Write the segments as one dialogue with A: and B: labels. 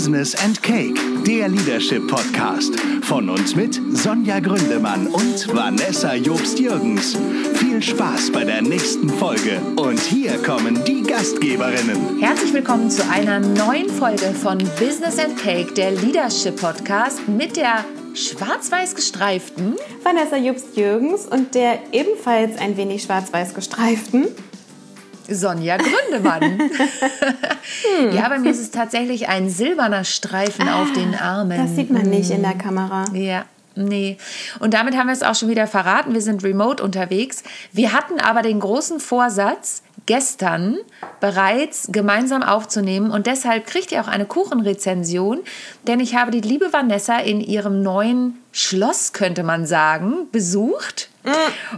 A: Business and Cake, der Leadership Podcast. Von uns mit Sonja Gründemann und Vanessa Jobst-Jürgens. Viel Spaß bei der nächsten Folge. Und hier kommen die Gastgeberinnen.
B: Herzlich willkommen zu einer neuen Folge von Business and Cake, der Leadership Podcast mit der schwarz-weiß gestreiften
C: Vanessa Jobst-Jürgens und der ebenfalls ein wenig schwarz-weiß gestreiften
B: Sonja Gründemann. hm. Ja, bei mir ist es tatsächlich ein silberner Streifen ah, auf den Armen.
C: Das sieht man nicht in der Kamera.
B: Ja. Nee. Und damit haben wir es auch schon wieder verraten. Wir sind remote unterwegs. Wir hatten aber den großen Vorsatz, gestern bereits gemeinsam aufzunehmen. Und deshalb kriegt ihr auch eine Kuchenrezension. Denn ich habe die liebe Vanessa in ihrem neuen Schloss, könnte man sagen, besucht.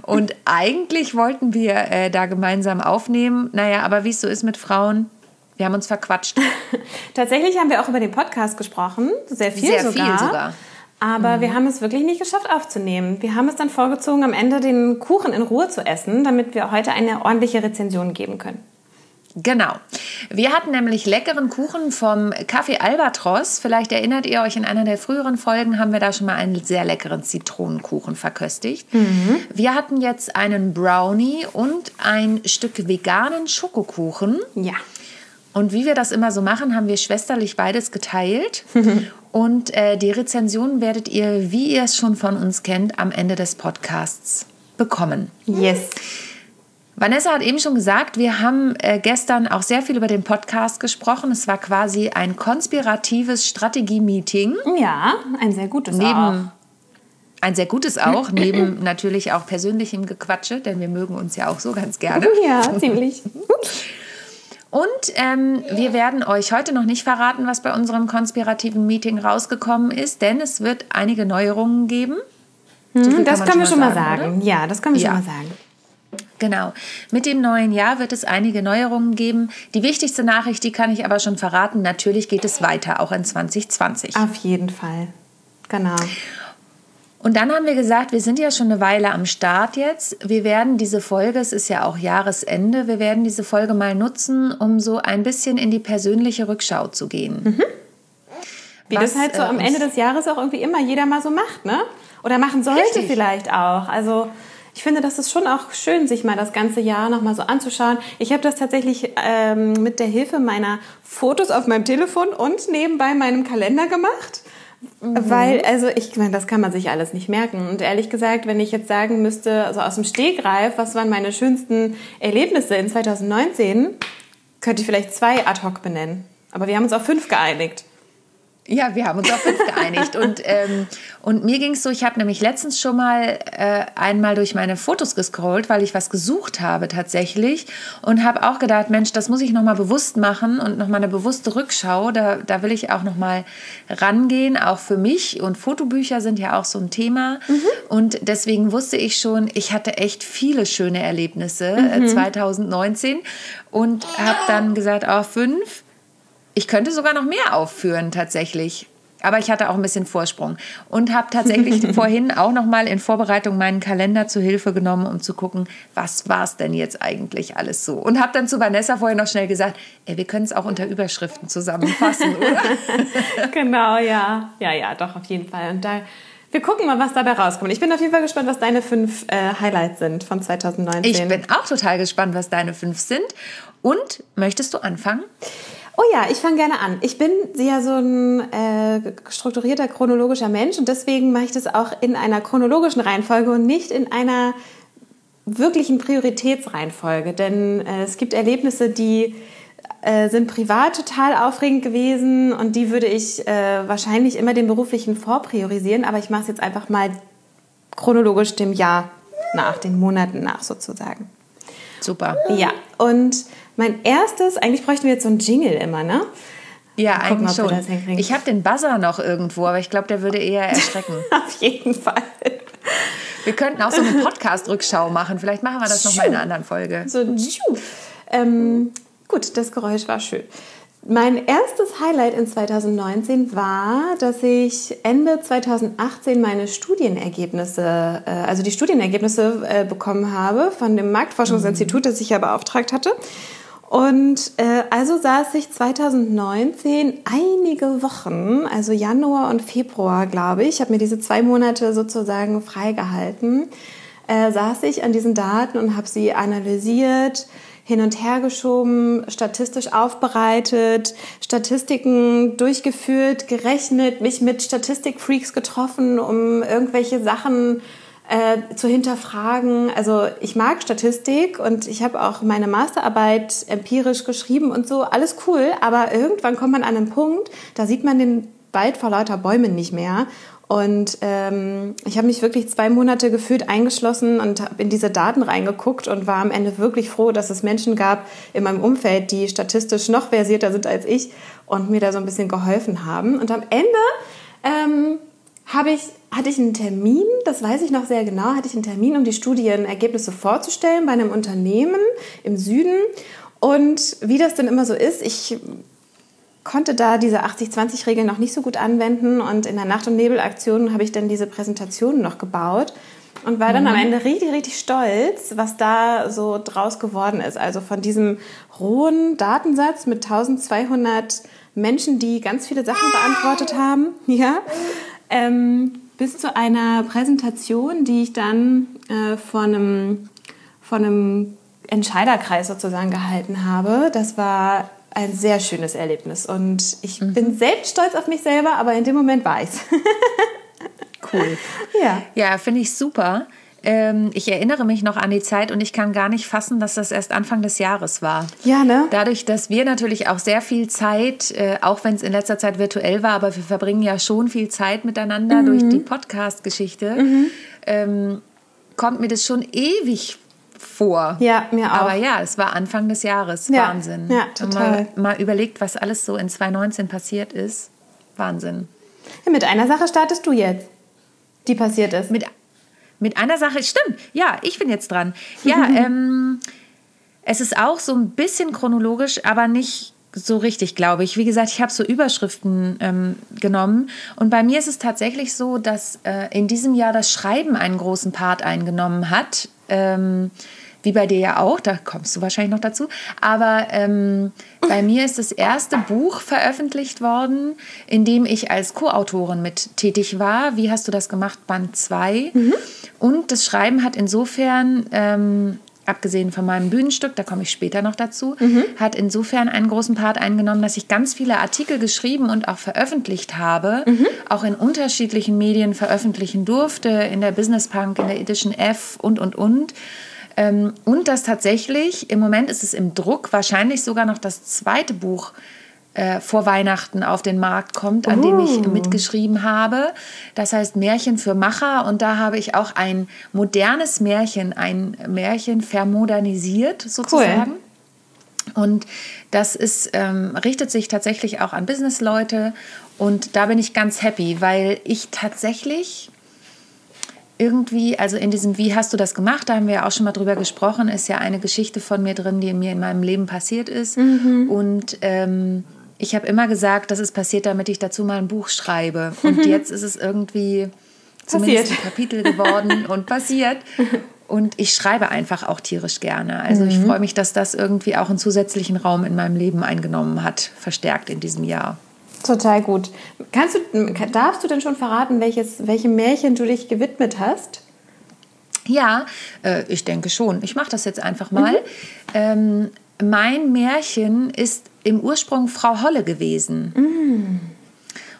B: Und eigentlich wollten wir äh, da gemeinsam aufnehmen. Naja, aber wie es so ist mit Frauen, wir haben uns verquatscht.
C: Tatsächlich haben wir auch über den Podcast gesprochen. Sehr viel
B: Sehr
C: sogar.
B: Viel sogar.
C: Aber mhm. wir haben es wirklich nicht geschafft aufzunehmen. Wir haben es dann vorgezogen, am Ende den Kuchen in Ruhe zu essen, damit wir heute eine ordentliche Rezension geben können.
B: Genau. Wir hatten nämlich leckeren Kuchen vom Café Albatros. Vielleicht erinnert ihr euch, in einer der früheren Folgen haben wir da schon mal einen sehr leckeren Zitronenkuchen verköstigt. Mhm. Wir hatten jetzt einen Brownie und ein Stück veganen Schokokuchen.
C: Ja.
B: Und wie wir das immer so machen, haben wir schwesterlich beides geteilt. und äh, die Rezension werdet ihr, wie ihr es schon von uns kennt, am Ende des Podcasts bekommen.
C: Yes.
B: Vanessa hat eben schon gesagt, wir haben äh, gestern auch sehr viel über den Podcast gesprochen. Es war quasi ein konspiratives Strategie-Meeting.
C: Ja, ein sehr gutes
B: neben,
C: auch.
B: Ein sehr gutes auch, neben natürlich auch persönlichem Gequatsche, denn wir mögen uns ja auch so ganz gerne.
C: Ja, ziemlich.
B: Und ähm, wir werden euch heute noch nicht verraten, was bei unserem konspirativen Meeting rausgekommen ist, denn es wird einige Neuerungen geben.
C: So hm, das können wir schon mal sagen. sagen. Ja, das können wir ja. schon mal sagen.
B: Genau. Mit dem neuen Jahr wird es einige Neuerungen geben. Die wichtigste Nachricht, die kann ich aber schon verraten, natürlich geht es weiter, auch in 2020.
C: Auf jeden Fall. Genau.
B: Und dann haben wir gesagt, wir sind ja schon eine Weile am Start jetzt. Wir werden diese Folge, es ist ja auch Jahresende, wir werden diese Folge mal nutzen, um so ein bisschen in die persönliche Rückschau zu gehen.
C: Mhm. Wie Was, das halt so äh, am Ende des Jahres auch irgendwie immer jeder mal so macht, ne? Oder machen sollte Richtig. vielleicht auch. Also ich finde, das ist schon auch schön, sich mal das ganze Jahr nochmal so anzuschauen. Ich habe das tatsächlich ähm, mit der Hilfe meiner Fotos auf meinem Telefon und nebenbei meinem Kalender gemacht. Mhm. Weil, also ich meine, das kann man sich alles nicht merken. Und ehrlich gesagt, wenn ich jetzt sagen müsste, also aus dem Stegreif, was waren meine schönsten Erlebnisse in 2019, könnte ich vielleicht zwei ad hoc benennen. Aber wir haben uns auf fünf geeinigt.
B: Ja, wir haben uns auf fünf geeinigt. Und, ähm, und mir ging es so, ich habe nämlich letztens schon mal äh, einmal durch meine Fotos gescrollt, weil ich was gesucht habe tatsächlich. Und habe auch gedacht, Mensch, das muss ich nochmal bewusst machen und nochmal eine bewusste Rückschau. Da, da will ich auch nochmal rangehen, auch für mich. Und Fotobücher sind ja auch so ein Thema. Mhm. Und deswegen wusste ich schon, ich hatte echt viele schöne Erlebnisse äh, mhm. äh, 2019. Und habe dann gesagt, oh, fünf ich könnte sogar noch mehr aufführen tatsächlich. Aber ich hatte auch ein bisschen Vorsprung und habe tatsächlich vorhin auch noch mal in Vorbereitung meinen Kalender zu Hilfe genommen, um zu gucken, was war es denn jetzt eigentlich alles so. Und habe dann zu Vanessa vorhin noch schnell gesagt, ey, wir können es auch unter Überschriften zusammenfassen, oder?
C: genau, ja, ja, ja, doch auf jeden Fall. Und da wir gucken mal, was dabei rauskommt. Ich bin auf jeden Fall gespannt, was deine fünf äh, Highlights sind von 2019.
B: Ich bin auch total gespannt, was deine fünf sind. Und möchtest du anfangen?
C: Oh ja, ich fange gerne an. Ich bin ja so ein äh, strukturierter chronologischer Mensch und deswegen mache ich das auch in einer chronologischen Reihenfolge und nicht in einer wirklichen Prioritätsreihenfolge. Denn äh, es gibt Erlebnisse, die äh, sind privat total aufregend gewesen und die würde ich äh, wahrscheinlich immer dem beruflichen vorpriorisieren, aber ich mache es jetzt einfach mal chronologisch dem Jahr nach, den Monaten nach sozusagen.
B: Super.
C: Ja, und mein erstes, eigentlich bräuchten wir jetzt so einen Jingle immer, ne?
B: Ja, Gucken, eigentlich schon. Ich habe den Buzzer noch irgendwo, aber ich glaube, der würde eher erschrecken.
C: Auf jeden Fall.
B: Wir könnten auch so eine Podcast-Rückschau machen. Vielleicht machen wir das nochmal in einer anderen Folge.
C: So, ähm, gut, das Geräusch war schön. Mein erstes Highlight in 2019 war, dass ich Ende 2018 meine Studienergebnisse, äh, also die Studienergebnisse äh, bekommen habe von dem Marktforschungsinstitut, das ich ja beauftragt hatte. Und äh, also saß ich 2019 einige Wochen, also Januar und Februar, glaube ich, habe mir diese zwei Monate sozusagen freigehalten, äh, saß ich an diesen Daten und habe sie analysiert, hin und her geschoben, statistisch aufbereitet, Statistiken durchgeführt, gerechnet, mich mit Statistikfreaks getroffen, um irgendwelche Sachen äh, zu hinterfragen. Also ich mag Statistik und ich habe auch meine Masterarbeit empirisch geschrieben und so, alles cool, aber irgendwann kommt man an einen Punkt, da sieht man den Wald vor lauter Bäumen nicht mehr. Und ähm, ich habe mich wirklich zwei Monate gefühlt eingeschlossen und habe in diese Daten reingeguckt und war am Ende wirklich froh, dass es Menschen gab in meinem Umfeld, die statistisch noch versierter sind als ich und mir da so ein bisschen geholfen haben. Und am Ende ähm, habe ich, hatte ich einen Termin, das weiß ich noch sehr genau, hatte ich einen Termin, um die Studienergebnisse vorzustellen bei einem Unternehmen im Süden. Und wie das denn immer so ist, ich konnte da diese 80-20-Regel noch nicht so gut anwenden und in der Nacht- und Nebelaktion habe ich dann diese Präsentation noch gebaut und war dann mhm. am Ende richtig, richtig stolz, was da so draus geworden ist. Also von diesem rohen Datensatz mit 1200 Menschen, die ganz viele Sachen beantwortet haben, ja, ähm, bis zu einer Präsentation, die ich dann äh, von, einem, von einem Entscheiderkreis sozusagen gehalten habe. Das war ein sehr schönes Erlebnis und ich mhm. bin selbst stolz auf mich selber, aber in dem Moment war ich's.
B: cool. Ja, ja finde ich super. Ähm, ich erinnere mich noch an die Zeit und ich kann gar nicht fassen, dass das erst Anfang des Jahres war.
C: Ja, ne?
B: Dadurch, dass wir natürlich auch sehr viel Zeit, äh, auch wenn es in letzter Zeit virtuell war, aber wir verbringen ja schon viel Zeit miteinander mhm. durch die Podcast-Geschichte, mhm. ähm, kommt mir das schon ewig vor.
C: Ja, mir auch.
B: Aber ja, es war Anfang des Jahres. Ja. Wahnsinn.
C: Ja, total.
B: Mal, mal, überlegt, was alles so in 2019 passiert ist. Wahnsinn.
C: Ja, mit einer Sache startest du jetzt, die passiert ist.
B: Mit mit einer Sache, stimmt, ja, ich bin jetzt dran. Ja, ähm, es ist auch so ein bisschen chronologisch, aber nicht so richtig, glaube ich. Wie gesagt, ich habe so Überschriften ähm, genommen. Und bei mir ist es tatsächlich so, dass äh, in diesem Jahr das Schreiben einen großen Part eingenommen hat. Ähm, wie bei dir ja auch, da kommst du wahrscheinlich noch dazu. Aber ähm, bei mir ist das erste Buch veröffentlicht worden, in dem ich als Co-Autorin mit tätig war. Wie hast du das gemacht? Band 2. Mhm. Und das Schreiben hat insofern ähm, abgesehen von meinem Bühnenstück, da komme ich später noch dazu, mhm. hat insofern einen großen Part eingenommen, dass ich ganz viele Artikel geschrieben und auch veröffentlicht habe, mhm. auch in unterschiedlichen Medien veröffentlichen durfte, in der Business Punk, in der Edition F und, und, und. Ähm, und dass tatsächlich, im Moment ist es im Druck, wahrscheinlich sogar noch das zweite Buch äh, vor Weihnachten auf den Markt kommt, an uh. dem ich oh. mitgeschrieben habe. Das heißt Märchen für Macher. Und da habe ich auch ein modernes Märchen, ein Märchen vermodernisiert sozusagen. Cool. Und das ist, ähm, richtet sich tatsächlich auch an Businessleute. Und da bin ich ganz happy, weil ich tatsächlich irgendwie, also in diesem Wie hast du das gemacht, da haben wir ja auch schon mal drüber gesprochen, ist ja eine Geschichte von mir drin, die mir in meinem Leben passiert ist. Mhm. Und ähm, ich habe immer gesagt, das ist passiert, damit ich dazu mal ein Buch schreibe. Und jetzt ist es irgendwie zumindest passiert. ein Kapitel geworden und passiert. Und ich schreibe einfach auch tierisch gerne. Also mhm. ich freue mich, dass das irgendwie auch einen zusätzlichen Raum in meinem Leben eingenommen hat, verstärkt in diesem Jahr.
C: Total gut. Kannst du, darfst du denn schon verraten, welches, welchem Märchen du dich gewidmet hast?
B: Ja, äh, ich denke schon. Ich mache das jetzt einfach mal. Mhm. Ähm, mein Märchen ist im Ursprung Frau Holle gewesen. Mhm.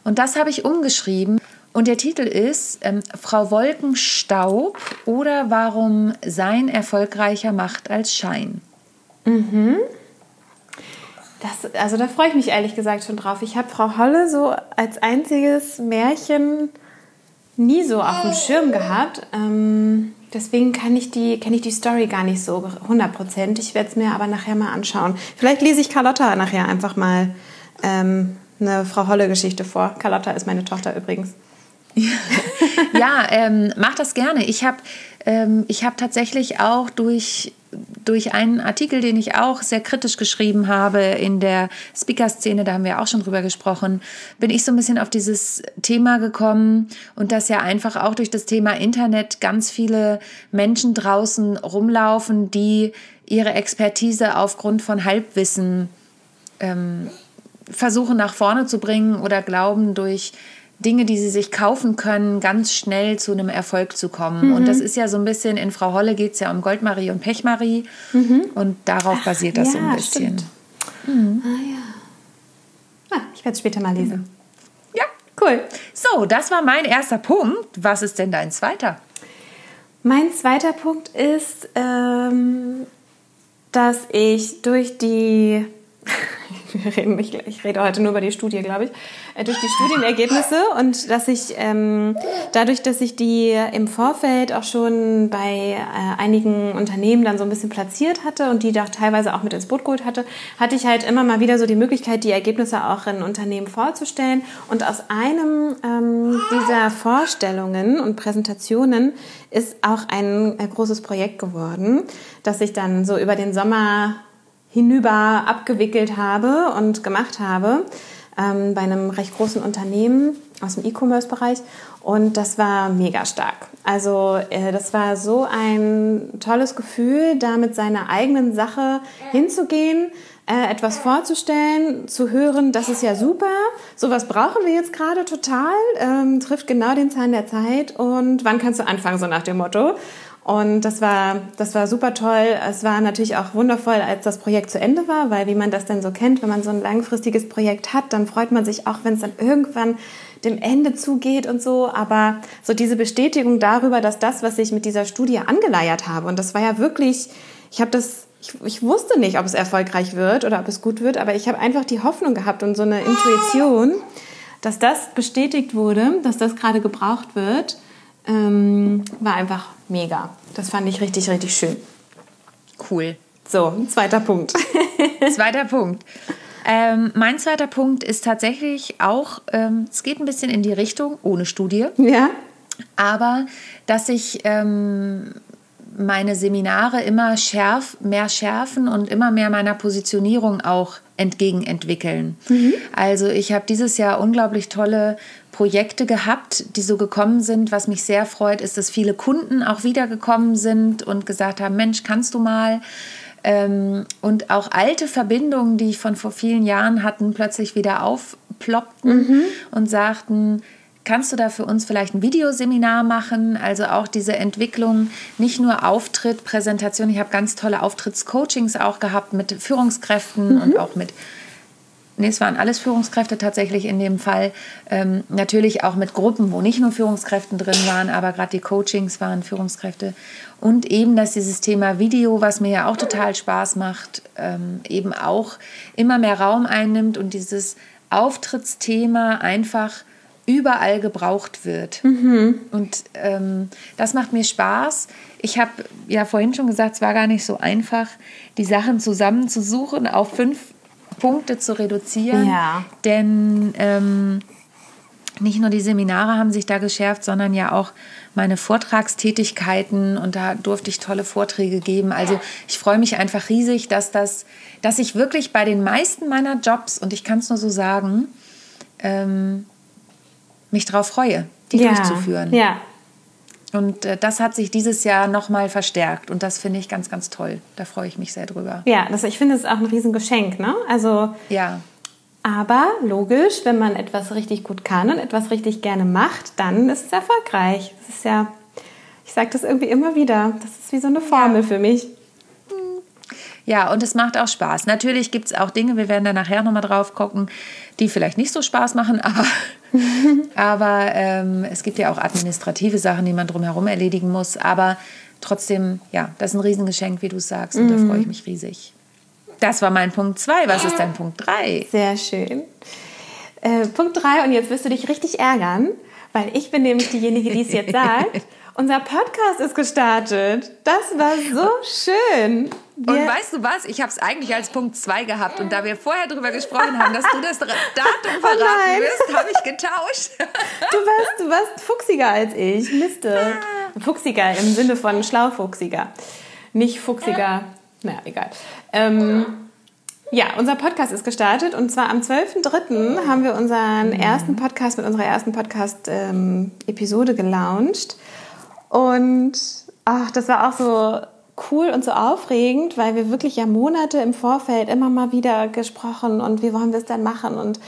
B: Und das habe ich umgeschrieben. Und der Titel ist ähm, Frau Wolkenstaub oder warum Sein erfolgreicher macht als Schein.
C: Mhm. Das, also da freue ich mich ehrlich gesagt schon drauf. Ich habe Frau Holle so als einziges Märchen nie so auf dem Schirm gehabt. Ähm, deswegen kann ich die, kenne ich die Story gar nicht so 100%. Ich werde es mir aber nachher mal anschauen. Vielleicht lese ich Carlotta nachher einfach mal ähm, eine Frau Holle-Geschichte vor. Carlotta ist meine Tochter übrigens.
B: ja, ähm, mach das gerne. Ich habe ähm, hab tatsächlich auch durch durch einen Artikel, den ich auch sehr kritisch geschrieben habe in der Speaker-Szene, da haben wir auch schon drüber gesprochen, bin ich so ein bisschen auf dieses Thema gekommen und dass ja einfach auch durch das Thema Internet ganz viele Menschen draußen rumlaufen, die ihre Expertise aufgrund von Halbwissen ähm, versuchen nach vorne zu bringen oder glauben, durch Dinge, die sie sich kaufen können, ganz schnell zu einem Erfolg zu kommen. Mhm. Und das ist ja so ein bisschen, in Frau Holle geht es ja um Goldmarie und Pechmarie. Mhm. Und darauf basiert das ja, so ein bisschen.
C: Mhm. Ah ja. Ah, ich werde es später mal lesen.
B: Ja, cool. So, das war mein erster Punkt. Was ist denn dein zweiter?
C: Mein zweiter Punkt ist, ähm, dass ich durch die ich, ich, rede heute nur über die Studie, glaube ich, äh, durch die Studienergebnisse und dass ich ähm, dadurch, dass ich die im Vorfeld auch schon bei äh, einigen Unternehmen dann so ein bisschen platziert hatte und die da teilweise auch mit ins Boot geholt hatte, hatte ich halt immer mal wieder so die Möglichkeit, die Ergebnisse auch in Unternehmen vorzustellen. Und aus einem ähm, dieser Vorstellungen und Präsentationen ist auch ein, ein großes Projekt geworden, das ich dann so über den Sommer hinüber abgewickelt habe und gemacht habe ähm, bei einem recht großen Unternehmen aus dem E-Commerce-Bereich und das war mega stark. Also äh, das war so ein tolles Gefühl, da mit seiner eigenen Sache hinzugehen, äh, etwas vorzustellen, zu hören, das ist ja super, sowas brauchen wir jetzt gerade total, ähm, trifft genau den Zahn der Zeit und wann kannst du anfangen, so nach dem Motto. Und das war, das war super toll. Es war natürlich auch wundervoll, als das Projekt zu Ende war, weil wie man das denn so kennt, wenn man so ein langfristiges Projekt hat, dann freut man sich auch, wenn es dann irgendwann dem Ende zugeht und so. Aber so diese Bestätigung darüber, dass das, was ich mit dieser Studie angeleiert habe, und das war ja wirklich, ich habe das ich, ich, wusste nicht, ob es erfolgreich wird oder ob es gut wird, aber ich habe einfach die Hoffnung gehabt und so eine Intuition, dass das bestätigt wurde, dass das gerade gebraucht wird ähm, war einfach mega. Das fand ich richtig, richtig schön.
B: Cool.
C: So, zweiter Punkt.
B: zweiter Punkt. Ähm, mein zweiter Punkt ist tatsächlich auch, ähm, es geht ein bisschen in die Richtung, ohne Studie.
C: Ja.
B: Aber dass ich ähm, meine Seminare immer schärf, mehr schärfen und immer mehr meiner Positionierung auch entgegenentwickeln. Mhm. Also ich habe dieses Jahr unglaublich tolle Projekte gehabt, die so gekommen sind. Was mich sehr freut, ist, dass viele Kunden auch wiedergekommen sind und gesagt haben, Mensch, kannst du mal? Ähm, und auch alte Verbindungen, die ich von vor vielen Jahren hatten, plötzlich wieder aufploppten mhm. und sagten, Kannst du da für uns vielleicht ein Videoseminar machen? Also auch diese Entwicklung, nicht nur Auftritt, Präsentation. Ich habe ganz tolle Auftrittscoachings auch gehabt mit Führungskräften mhm. und auch mit, nee, es waren alles Führungskräfte tatsächlich in dem Fall. Ähm, natürlich auch mit Gruppen, wo nicht nur Führungskräfte drin waren, aber gerade die Coachings waren Führungskräfte. Und eben, dass dieses Thema Video, was mir ja auch total Spaß macht, ähm, eben auch immer mehr Raum einnimmt und dieses Auftrittsthema einfach überall gebraucht wird. Mhm. Und ähm, das macht mir Spaß. Ich habe ja vorhin schon gesagt, es war gar nicht so einfach, die Sachen zusammenzusuchen, auf fünf Punkte zu reduzieren.
C: Ja.
B: Denn ähm, nicht nur die Seminare haben sich da geschärft, sondern ja auch meine Vortragstätigkeiten und da durfte ich tolle Vorträge geben. Also ich freue mich einfach riesig, dass das, dass ich wirklich bei den meisten meiner Jobs, und ich kann es nur so sagen, ähm, mich darauf freue, die ja. durchzuführen.
C: Ja.
B: Und äh, das hat sich dieses Jahr nochmal verstärkt und das finde ich ganz, ganz toll. Da freue ich mich sehr drüber.
C: Ja, das, ich finde es auch ein Riesengeschenk. Ne? Also,
B: ja.
C: Aber logisch, wenn man etwas richtig gut kann und etwas richtig gerne macht, dann ist es erfolgreich. Das ist ja, ich sage das irgendwie immer wieder, das ist wie so eine Formel ja. für mich.
B: Ja, und es macht auch Spaß. Natürlich gibt es auch Dinge, wir werden da nachher nochmal drauf gucken, die vielleicht nicht so Spaß machen, aber, aber ähm, es gibt ja auch administrative Sachen, die man drumherum erledigen muss. Aber trotzdem, ja, das ist ein Riesengeschenk, wie du sagst, und mhm. da freue ich mich riesig. Das war mein Punkt 2. Was ist dein Punkt 3?
C: Sehr schön. Äh, Punkt 3, und jetzt wirst du dich richtig ärgern, weil ich bin nämlich diejenige, die es jetzt sagt. Unser Podcast ist gestartet. Das war so schön.
B: Und weißt du was? Ich habe es eigentlich als Punkt 2 gehabt. Und da wir vorher darüber gesprochen haben, dass du das Datum oh verraten oh wirst, habe ich getauscht.
C: Du warst, du warst fuchsiger als ich. Miste. Fuchsiger im Sinne von schlaufuchsiger. Nicht fuchsiger. Naja, egal. Ähm, ja, unser Podcast ist gestartet und zwar am 12.03. haben wir unseren mhm. ersten Podcast mit unserer ersten Podcast-Episode ähm, gelauncht. Und ach, das war auch so cool und so aufregend, weil wir wirklich ja Monate im Vorfeld immer mal wieder gesprochen und wie wollen wir es dann machen und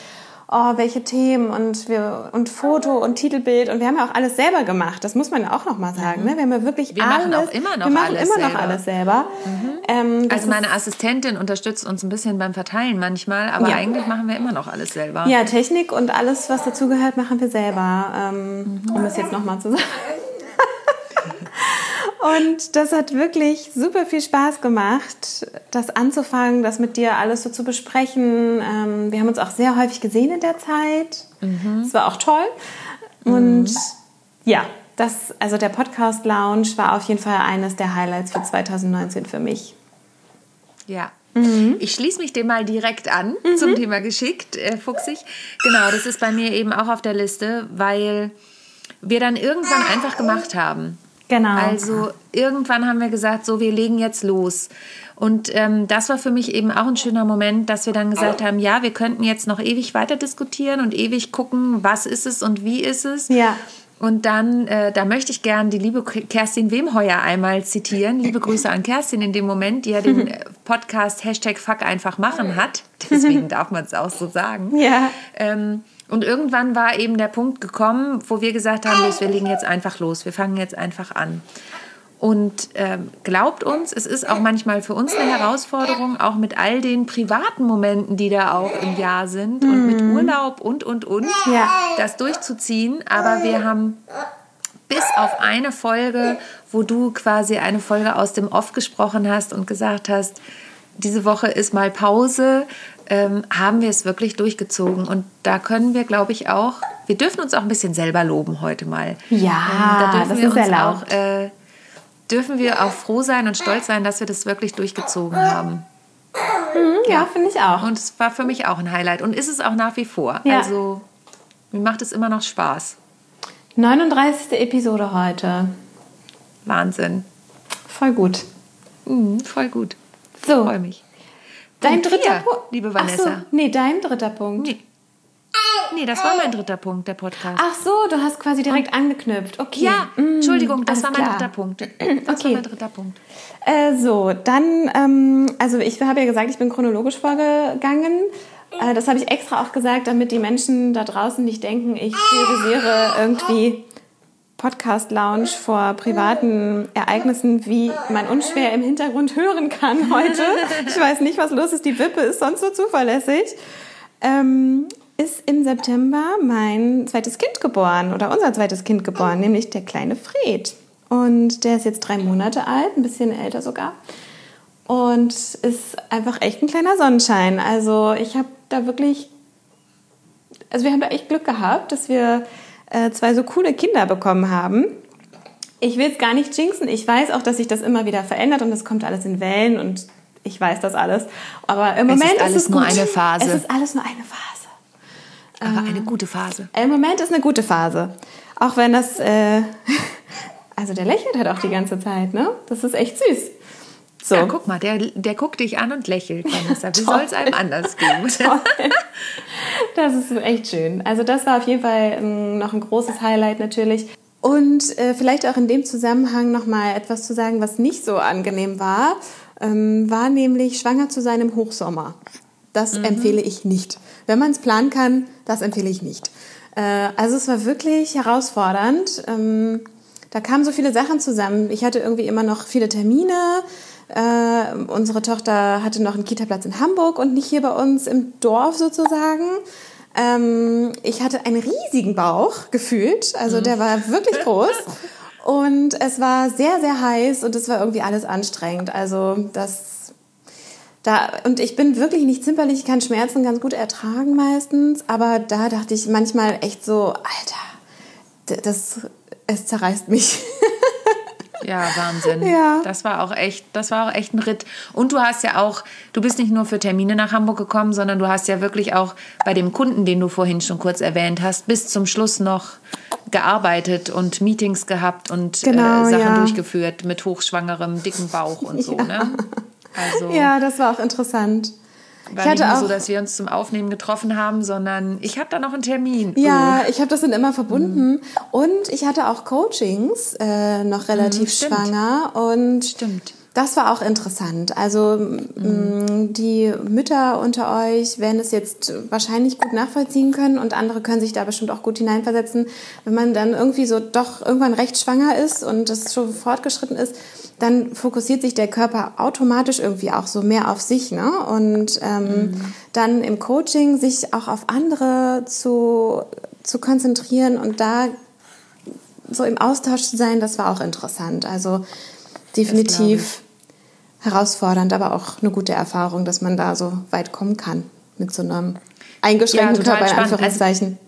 C: oh, welche Themen und wir und Foto und Titelbild und wir haben ja auch alles selber gemacht. Das muss man ja auch noch mal sagen. Mhm. Ne? Wir haben ja wirklich
B: wir
C: alles.
B: Machen auch immer noch
C: wir machen
B: alles
C: immer noch
B: selber.
C: alles selber.
B: Mhm. Ähm, also meine Assistentin unterstützt uns ein bisschen beim Verteilen manchmal, aber ja. eigentlich machen wir immer noch alles selber.
C: Ja, Technik und alles, was dazugehört, machen wir selber. Ähm, mhm. Um es jetzt noch mal zu sagen. Und das hat wirklich super viel Spaß gemacht, das anzufangen, das mit dir alles so zu besprechen. Ähm, wir haben uns auch sehr häufig gesehen in der Zeit. Mhm. Das war auch toll. Und mhm. ja, das, also der Podcast Lounge war auf jeden Fall eines der Highlights für 2019 für mich.
B: Ja, Mhm. Ich schließe mich dem mal direkt an mhm. zum Thema geschickt, äh, fuchsig. Genau, das ist bei mir eben auch auf der Liste, weil wir dann irgendwann einfach gemacht haben.
C: Genau.
B: Also irgendwann haben wir gesagt, so, wir legen jetzt los. Und ähm, das war für mich eben auch ein schöner Moment, dass wir dann gesagt haben, ja, wir könnten jetzt noch ewig weiter diskutieren und ewig gucken, was ist es und wie ist es.
C: Ja.
B: Und dann, äh, da möchte ich gern die liebe Kerstin Wemheuer einmal zitieren. Liebe Grüße an Kerstin in dem Moment, die ja den Podcast Hashtag Fuck einfach machen hat. Deswegen darf man es auch so sagen.
C: Ja.
B: Ähm, und irgendwann war eben der Punkt gekommen, wo wir gesagt haben, los, wir legen jetzt einfach los, wir fangen jetzt einfach an. Und ähm, glaubt uns, es ist auch manchmal für uns eine Herausforderung, auch mit all den privaten Momenten, die da auch im Jahr sind mhm. und mit mhm. Urlaub und, und, und,
C: ja.
B: das durchzuziehen. Aber wir haben bis auf eine Folge, wo du quasi eine Folge aus dem Off gesprochen hast und gesagt hast, diese Woche ist mal Pause, ähm, haben wir es wirklich durchgezogen. Und da können wir, glaube ich, auch, wir dürfen uns auch ein bisschen selber loben heute mal.
C: Ja, ähm, da dürfen das wir ist
B: erlaubt. auch, äh, dürfen wir auch froh sein und stolz sein, dass wir das wirklich durchgezogen haben.
C: Mhm, ja, ja finde ich auch.
B: Und es war für mich auch ein Highlight und ist es auch nach wie vor. Ja. Also mir macht es immer noch Spaß.
C: 39. Episode heute.
B: Wahnsinn.
C: Voll gut.
B: Mhm, voll gut.
C: So.
B: Ich freue mich.
C: Dein Punkt dritter Punkt?
B: Liebe Vanessa.
C: Ach so, nee, dein dritter Punkt.
B: Nee. Nee, das war mein dritter Punkt, der Podcast.
C: Ach so, du hast quasi direkt Und, angeknüpft. Okay.
B: Ja, mm, Entschuldigung, das war mein klar. dritter Punkt. Das okay. war mein dritter Punkt.
C: Äh, so, dann, ähm, also ich habe ja gesagt, ich bin chronologisch vorgegangen. Äh, das habe ich extra auch gesagt, damit die Menschen da draußen nicht denken, ich priorisiere irgendwie Podcast Lounge vor privaten Ereignissen, wie man unschwer im Hintergrund hören kann heute. Ich weiß nicht, was los ist. Die Wippe ist sonst so zuverlässig. Ähm, ist im September mein zweites Kind geboren oder unser zweites Kind geboren, nämlich der kleine Fred. Und der ist jetzt drei Monate alt, ein bisschen älter sogar. Und ist einfach echt ein kleiner Sonnenschein. Also ich habe da wirklich, also wir haben da echt Glück gehabt, dass wir äh, zwei so coole Kinder bekommen haben. Ich will es gar nicht jinxen. Ich weiß auch, dass sich das immer wieder verändert und es kommt alles in Wellen und ich weiß das alles. Aber im Moment
B: ist alles
C: ist es
B: nur
C: gut.
B: eine Phase.
C: Es ist alles nur eine Phase.
B: Aber äh, eine gute Phase.
C: Im Moment ist eine gute Phase. Auch wenn das, äh, also der lächelt halt auch die ganze Zeit, ne? Das ist echt süß.
B: So. Ja, guck mal, der, der guckt dich an und lächelt, Vanessa. Wie soll es einem anders gehen?
C: das ist echt schön. Also das war auf jeden Fall ähm, noch ein großes Highlight natürlich. Und äh, vielleicht auch in dem Zusammenhang nochmal etwas zu sagen, was nicht so angenehm war, ähm, war nämlich schwanger zu sein im Hochsommer. Das mhm. empfehle ich nicht. Wenn man es planen kann, das empfehle ich nicht. Äh, also es war wirklich herausfordernd. Ähm, da kamen so viele Sachen zusammen. Ich hatte irgendwie immer noch viele Termine. Äh, unsere Tochter hatte noch einen Kita-Platz in Hamburg und nicht hier bei uns im Dorf sozusagen. Ähm, ich hatte einen riesigen Bauch gefühlt, also der war wirklich groß. Und es war sehr, sehr heiß und es war irgendwie alles anstrengend. Also das da, und ich bin wirklich nicht zimperlich, ich kann Schmerzen ganz gut ertragen meistens, aber da dachte ich manchmal echt so, Alter, das, es zerreißt mich.
B: Ja, Wahnsinn.
C: Ja.
B: Das war auch echt, das war auch echt ein Ritt. Und du hast ja auch, du bist nicht nur für Termine nach Hamburg gekommen, sondern du hast ja wirklich auch bei dem Kunden, den du vorhin schon kurz erwähnt hast, bis zum Schluss noch gearbeitet und Meetings gehabt und äh, genau, äh, Sachen ja. durchgeführt mit hochschwangerem, dicken Bauch und so. Ja. Ne?
C: Also, ja, das war auch interessant.
B: War ich hatte nicht auch so, dass wir uns zum Aufnehmen getroffen haben, sondern ich habe da noch einen Termin.
C: Ja, oh. ich habe das dann immer verbunden. Mhm. Und ich hatte auch Coachings äh, noch relativ mhm, schwanger. Und
B: stimmt.
C: Das war auch interessant. Also mhm. die Mütter unter euch werden es jetzt wahrscheinlich gut nachvollziehen können und andere können sich da bestimmt auch gut hineinversetzen. Wenn man dann irgendwie so doch irgendwann recht schwanger ist und es schon fortgeschritten ist, dann fokussiert sich der Körper automatisch irgendwie auch so mehr auf sich. Ne? Und ähm, mhm. dann im Coaching sich auch auf andere zu, zu konzentrieren und da so im Austausch zu sein, das war auch interessant. Also definitiv herausfordernd, aber auch eine gute Erfahrung, dass man da so weit kommen kann mit so einem eingeschränkten ja, Körper in Anführungszeichen. Also,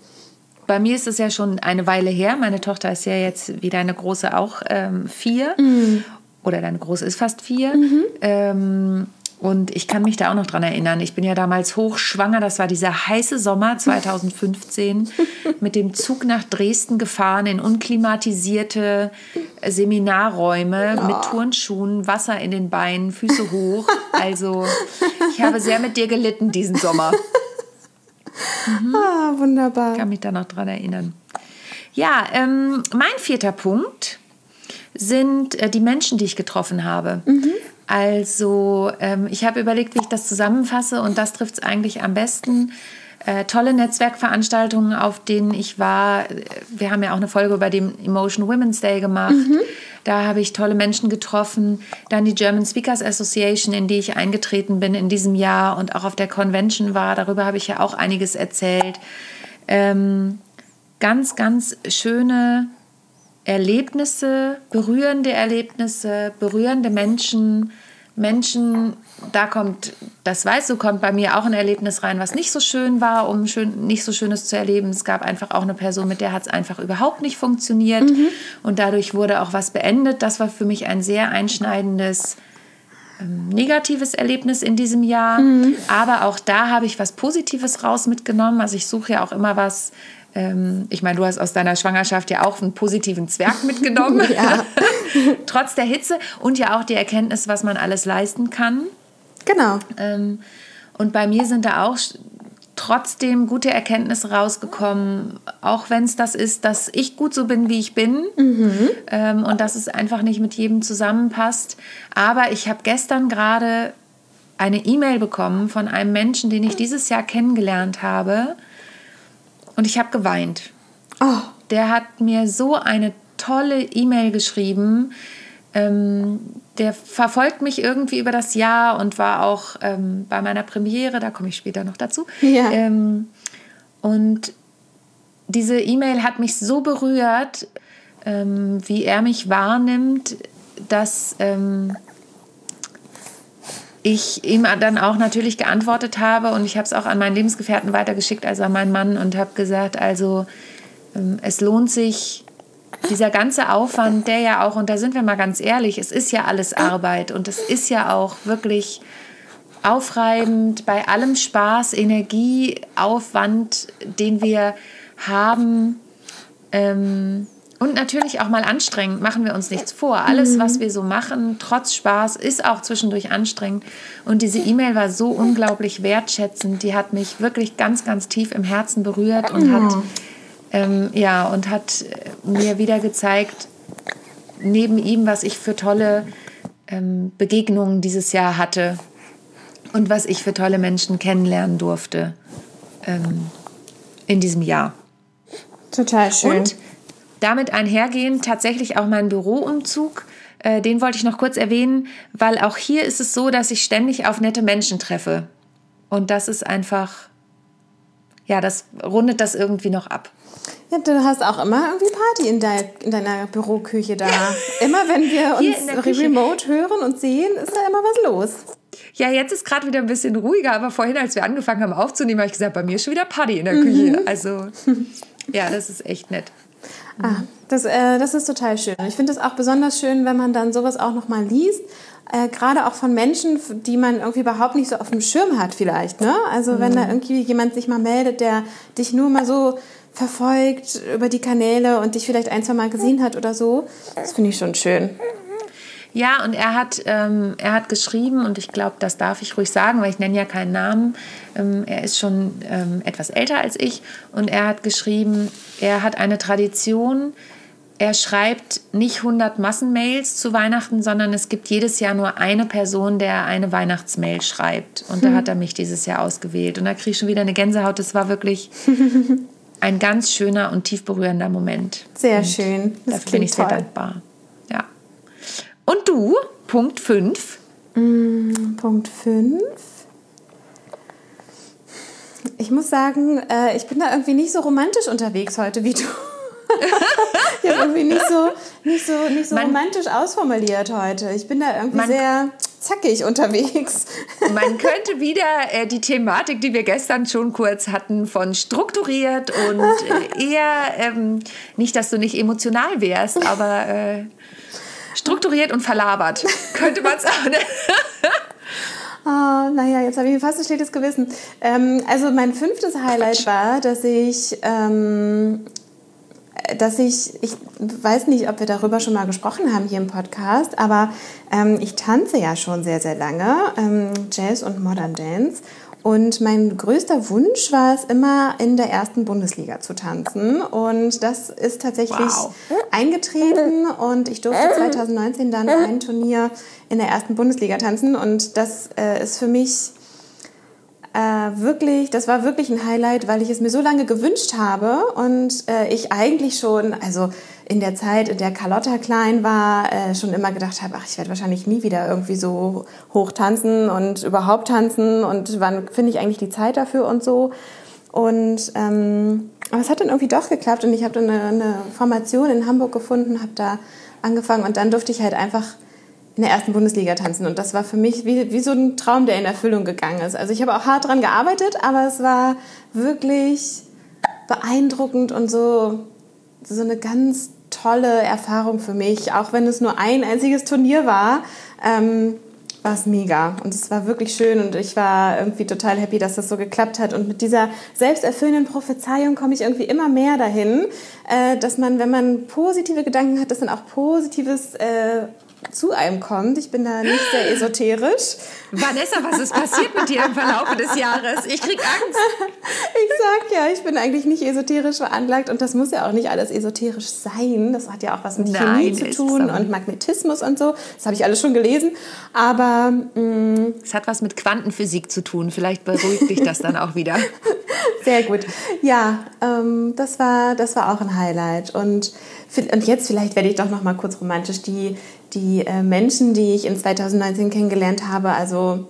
B: bei mir ist es ja schon eine Weile her. Meine Tochter ist ja jetzt wie deine Große auch ähm, vier. Mhm. Oder deine Große ist fast vier. Mhm. Ähm, und ich kann mich da auch noch dran erinnern. Ich bin ja damals hochschwanger. Das war dieser heiße Sommer 2015 mit dem Zug nach Dresden gefahren in unklimatisierte Seminarräume oh. mit Turnschuhen, Wasser in den Beinen, Füße hoch. Also ich habe sehr mit dir gelitten diesen Sommer.
C: Mhm. Ah, wunderbar.
B: Ich kann mich da noch dran erinnern. Ja, ähm, mein vierter Punkt sind äh, die Menschen, die ich getroffen habe. Mhm. Also ähm, ich habe überlegt, wie ich das zusammenfasse und das trifft es eigentlich am besten. Äh, tolle Netzwerkveranstaltungen, auf denen ich war. Wir haben ja auch eine Folge über den Emotion Women's Day gemacht. Mhm. Da habe ich tolle Menschen getroffen. Dann die German Speakers Association, in die ich eingetreten bin in diesem Jahr und auch auf der Convention war. Darüber habe ich ja auch einiges erzählt. Ähm, ganz, ganz schöne Erlebnisse, berührende Erlebnisse, berührende Menschen, Menschen, da kommt, das weißt du, kommt bei mir auch ein Erlebnis rein, was nicht so schön war, um schön, nicht so Schönes zu erleben. Es gab einfach auch eine Person, mit der hat es einfach überhaupt nicht funktioniert mhm. und dadurch wurde auch was beendet. Das war für mich ein sehr einschneidendes ähm, negatives Erlebnis in diesem Jahr. Mhm. Aber auch da habe ich was Positives raus mitgenommen. Also ich suche ja auch immer was, ähm, ich meine, du hast aus deiner Schwangerschaft ja auch einen positiven Zwerg mitgenommen. Trotz der Hitze und ja auch die Erkenntnis, was man alles leisten kann.
C: Genau.
B: Ähm, und bei mir sind da auch trotzdem gute Erkenntnisse rausgekommen, auch wenn es das ist, dass ich gut so bin, wie ich bin mhm. ähm, und dass es einfach nicht mit jedem zusammenpasst. Aber ich habe gestern gerade eine E-Mail bekommen von einem Menschen, den ich dieses Jahr kennengelernt habe, und ich habe geweint. Oh. Der hat mir so eine tolle E-Mail geschrieben. Ähm, der verfolgt mich irgendwie über das Jahr und war auch ähm, bei meiner Premiere, da komme ich später noch dazu. Ja. Ähm, und diese E-Mail hat mich so berührt, ähm, wie er mich wahrnimmt, dass ähm, ich ihm dann auch natürlich geantwortet habe und ich habe es auch an meinen Lebensgefährten weitergeschickt, also an meinen Mann und habe gesagt, also ähm, es lohnt sich, dieser ganze Aufwand, der ja auch, und da sind wir mal ganz ehrlich, es ist ja alles Arbeit und es ist ja auch wirklich aufreibend bei allem Spaß, Energie, Aufwand, den wir haben. Ähm, und natürlich auch mal anstrengend, machen wir uns nichts vor. Alles, mhm. was wir so machen, trotz Spaß, ist auch zwischendurch anstrengend. Und diese E-Mail war so unglaublich wertschätzend. Die hat mich wirklich ganz, ganz tief im Herzen berührt und hat, ähm, ja, und hat mir wieder gezeigt, neben ihm, was ich für tolle ähm, Begegnungen dieses Jahr hatte und was ich für tolle Menschen kennenlernen durfte ähm, in diesem Jahr.
C: Total schön.
B: Und damit einhergehend tatsächlich auch mein Büroumzug. Äh, den wollte ich noch kurz erwähnen, weil auch hier ist es so, dass ich ständig auf nette Menschen treffe. Und das ist einfach, ja, das rundet das irgendwie noch ab.
C: Ja, du hast auch immer irgendwie Party in, dein, in deiner Büroküche da. immer wenn wir uns remote hören und sehen, ist da immer was los.
B: Ja, jetzt ist gerade wieder ein bisschen ruhiger, aber vorhin, als wir angefangen haben aufzunehmen, habe ich gesagt, bei mir ist schon wieder Party in der Küche. Mhm. Also, ja, das ist echt nett.
C: Ah, das, äh, das ist total schön. Ich finde es auch besonders schön, wenn man dann sowas auch nochmal liest. Äh, Gerade auch von Menschen, die man irgendwie überhaupt nicht so auf dem Schirm hat vielleicht. Ne? Also mhm. wenn da irgendwie jemand sich mal meldet, der dich nur mal so verfolgt über die Kanäle und dich vielleicht ein, zwei Mal gesehen hat oder so. Das finde ich schon schön.
B: Ja, und er hat, ähm, er hat geschrieben, und ich glaube, das darf ich ruhig sagen, weil ich nenne ja keinen Namen. Ähm, er ist schon ähm, etwas älter als ich und er hat geschrieben, er hat eine Tradition, er schreibt nicht 100 Massenmails zu Weihnachten, sondern es gibt jedes Jahr nur eine Person, der eine Weihnachtsmail schreibt. Und hm. da hat er mich dieses Jahr ausgewählt. Und da kriege ich schon wieder eine Gänsehaut. Das war wirklich ein ganz schöner und tief berührender Moment.
C: Sehr und schön.
B: Das dafür bin ich sehr dankbar. Und du, Punkt 5.
C: Mm, Punkt 5. Ich muss sagen, äh, ich bin da irgendwie nicht so romantisch unterwegs heute wie du. ich habe irgendwie nicht so, nicht so, nicht so man, romantisch ausformuliert heute. Ich bin da irgendwie man, sehr zackig unterwegs.
B: Man könnte wieder äh, die Thematik, die wir gestern schon kurz hatten, von strukturiert und äh, eher, ähm, nicht, dass du nicht emotional wärst, aber äh, strukturiert und verlabert, könnte man sagen.
C: Oh, naja, jetzt habe ich fast ein schlechtes Gewissen. Ähm, also mein fünftes Highlight war, dass ich ähm, dass ich, ich weiß nicht, ob wir darüber schon mal gesprochen haben hier im Podcast, aber ähm, ich tanze ja schon sehr, sehr lange, ähm, Jazz und Modern Dance. Und mein größter Wunsch war es immer, in der ersten Bundesliga zu tanzen. Und das ist tatsächlich wow. eingetreten. Und ich durfte 2019 dann ein Turnier in der ersten Bundesliga tanzen. Und das äh, ist für mich äh, wirklich, das war wirklich ein Highlight, weil ich es mir so lange gewünscht habe und äh, ich eigentlich schon, also in der Zeit, in der Carlotta klein war, äh, schon immer gedacht habe, ach, ich werde wahrscheinlich nie wieder irgendwie so hoch tanzen und überhaupt tanzen und wann finde ich eigentlich die Zeit dafür und so. Und ähm, aber es hat dann irgendwie doch geklappt und ich habe dann eine, eine Formation in Hamburg gefunden, habe da angefangen und dann durfte ich halt einfach in der ersten Bundesliga tanzen. Und das war für mich wie, wie so ein Traum, der in Erfüllung gegangen ist. Also ich habe auch hart dran gearbeitet, aber es war wirklich beeindruckend und so, so eine ganz tolle Erfahrung für mich. Auch wenn es nur ein einziges Turnier war, ähm, war es mega. Und es war wirklich schön und ich war irgendwie total happy, dass das so geklappt hat. Und mit dieser selbsterfüllenden Prophezeiung komme ich irgendwie immer mehr dahin, äh, dass man, wenn man positive Gedanken hat, dass dann auch Positives äh, zu einem kommt. Ich bin da nicht sehr esoterisch.
B: Vanessa, was ist passiert mit dir im Verlauf des Jahres? Ich krieg Angst.
C: Ich sag ja, ich bin eigentlich nicht esoterisch veranlagt und das muss ja auch nicht alles esoterisch sein. Das hat ja auch was mit Nein, Chemie zu tun und Magnetismus und so. Das habe ich alles schon gelesen. Aber
B: mm, es hat was mit Quantenphysik zu tun. Vielleicht beruhigt dich das dann auch wieder.
C: Sehr gut. Ja, ähm, das war das war auch ein Highlight und und jetzt vielleicht werde ich doch noch mal kurz romantisch die die äh, Menschen, die ich in 2019 kennengelernt habe, also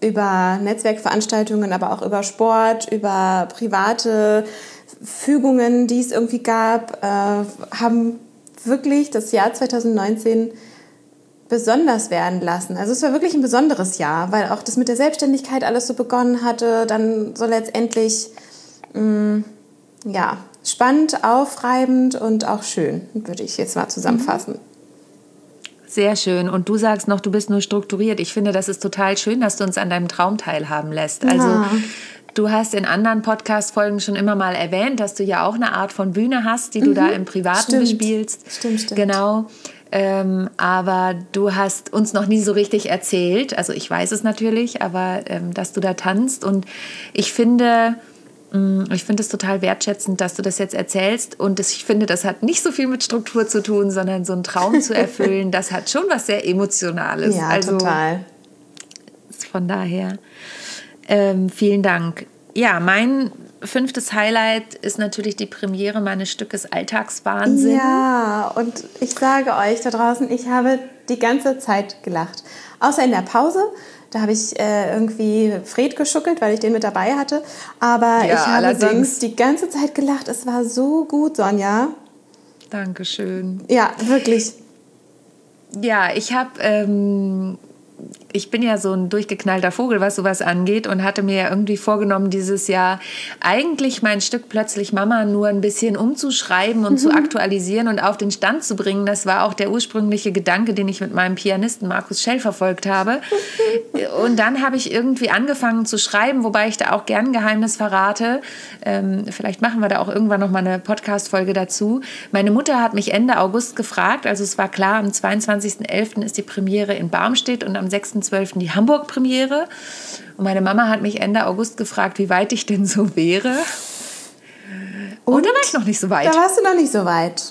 C: über Netzwerkveranstaltungen, aber auch über Sport, über private Fügungen, die es irgendwie gab, äh, haben wirklich das Jahr 2019 besonders werden lassen. Also es war wirklich ein besonderes Jahr, weil auch das mit der Selbstständigkeit alles so begonnen hatte, dann so letztendlich mh, mm, ja spannend, aufreibend und auch schön, würde ich jetzt mal zusammenfassen. Mhm.
B: Sehr schön. Und du sagst noch, du bist nur strukturiert. Ich finde, das ist total schön, dass du uns an deinem Traum teilhaben lässt. Also ja. du hast in anderen Podcast-Folgen schon immer mal erwähnt, dass du ja auch eine Art von Bühne hast, die du mhm. da im Privaten stimmt. bespielst.
C: Stimmt, stimmt.
B: Genau. Ähm, aber du hast uns noch nie so richtig erzählt, also ich weiß es natürlich, aber ähm, dass du da tanzt. Und ich finde, ich finde es total wertschätzend, dass du das jetzt erzählst. Und ich finde, das hat nicht so viel mit Struktur zu tun, sondern so einen Traum zu erfüllen, das hat schon was sehr Emotionales.
C: Ja, also, total.
B: Von daher, ähm, vielen Dank. Ja, mein fünftes Highlight ist natürlich die Premiere meines Stückes Alltagswahnsinn.
C: Ja, und ich sage euch da draußen, ich habe die ganze Zeit gelacht. Außer in der Pause, da habe ich äh, irgendwie Fred geschuckelt, weil ich den mit dabei hatte. Aber ja, ich habe allerdings. sonst die ganze Zeit gelacht. Es war so gut, Sonja.
B: Dankeschön.
C: Ja, wirklich.
B: Ja, ich habe ähm, ich bin ja so ein durchgeknallter Vogel, was sowas angeht und hatte mir ja irgendwie vorgenommen, dieses Jahr eigentlich mein Stück plötzlich Mama nur ein bisschen umzuschreiben und mhm. zu aktualisieren und auf den Stand zu bringen. Das war auch der ursprüngliche Gedanke, den ich mit meinem Pianisten Markus Schell verfolgt habe. Und dann habe ich irgendwie angefangen zu schreiben, wobei ich da auch gern ein Geheimnis verrate. Ähm, vielleicht machen wir da auch irgendwann noch mal eine Podcast-Folge dazu. Meine Mutter hat mich Ende August gefragt, also es war klar, am 22.11. ist die Premiere in Barmstedt und am 6.12. die Hamburg-Premiere. Und meine Mama hat mich Ende August gefragt, wie weit ich denn so wäre. Und, und da war ich noch nicht so weit.
C: Da warst du noch nicht so weit.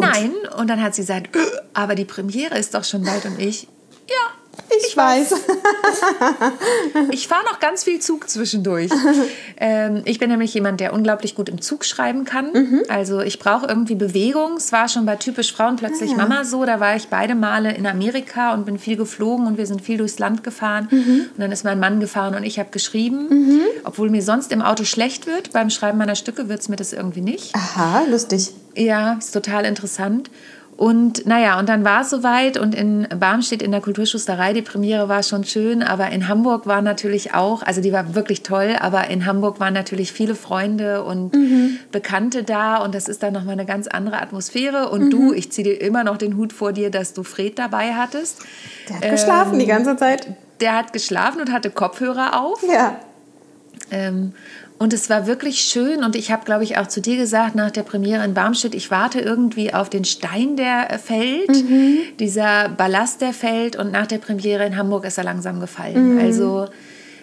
B: Nein. Und dann hat sie gesagt, aber die Premiere ist doch schon bald und ich, ja,
C: ich, ich weiß.
B: ich fahre noch ganz viel Zug zwischendurch. Ähm, ich bin nämlich jemand, der unglaublich gut im Zug schreiben kann. Mhm. Also ich brauche irgendwie Bewegung. Es war schon bei typisch Frauen plötzlich ah, ja. Mama so. Da war ich beide Male in Amerika und bin viel geflogen und wir sind viel durchs Land gefahren. Mhm. Und dann ist mein Mann gefahren und ich habe geschrieben. Mhm. Obwohl mir sonst im Auto schlecht wird. Beim Schreiben meiner Stücke wird es mir das irgendwie nicht.
C: Aha, lustig.
B: Ja, ist total interessant. Und naja, und dann war es soweit und in Barmstedt in der Kulturschusterei, die Premiere war schon schön, aber in Hamburg war natürlich auch, also die war wirklich toll, aber in Hamburg waren natürlich viele Freunde und mhm. Bekannte da und das ist dann nochmal eine ganz andere Atmosphäre. Und mhm. du, ich ziehe dir immer noch den Hut vor dir, dass du Fred dabei hattest.
C: Der hat ähm, geschlafen die ganze Zeit.
B: Der hat geschlafen und hatte Kopfhörer auf.
C: Ja.
B: Ähm, und es war wirklich schön und ich habe, glaube ich, auch zu dir gesagt nach der Premiere in Barmstedt, ich warte irgendwie auf den Stein, der fällt, mhm. dieser Ballast, der fällt und nach der Premiere in Hamburg ist er langsam gefallen. Mhm. Also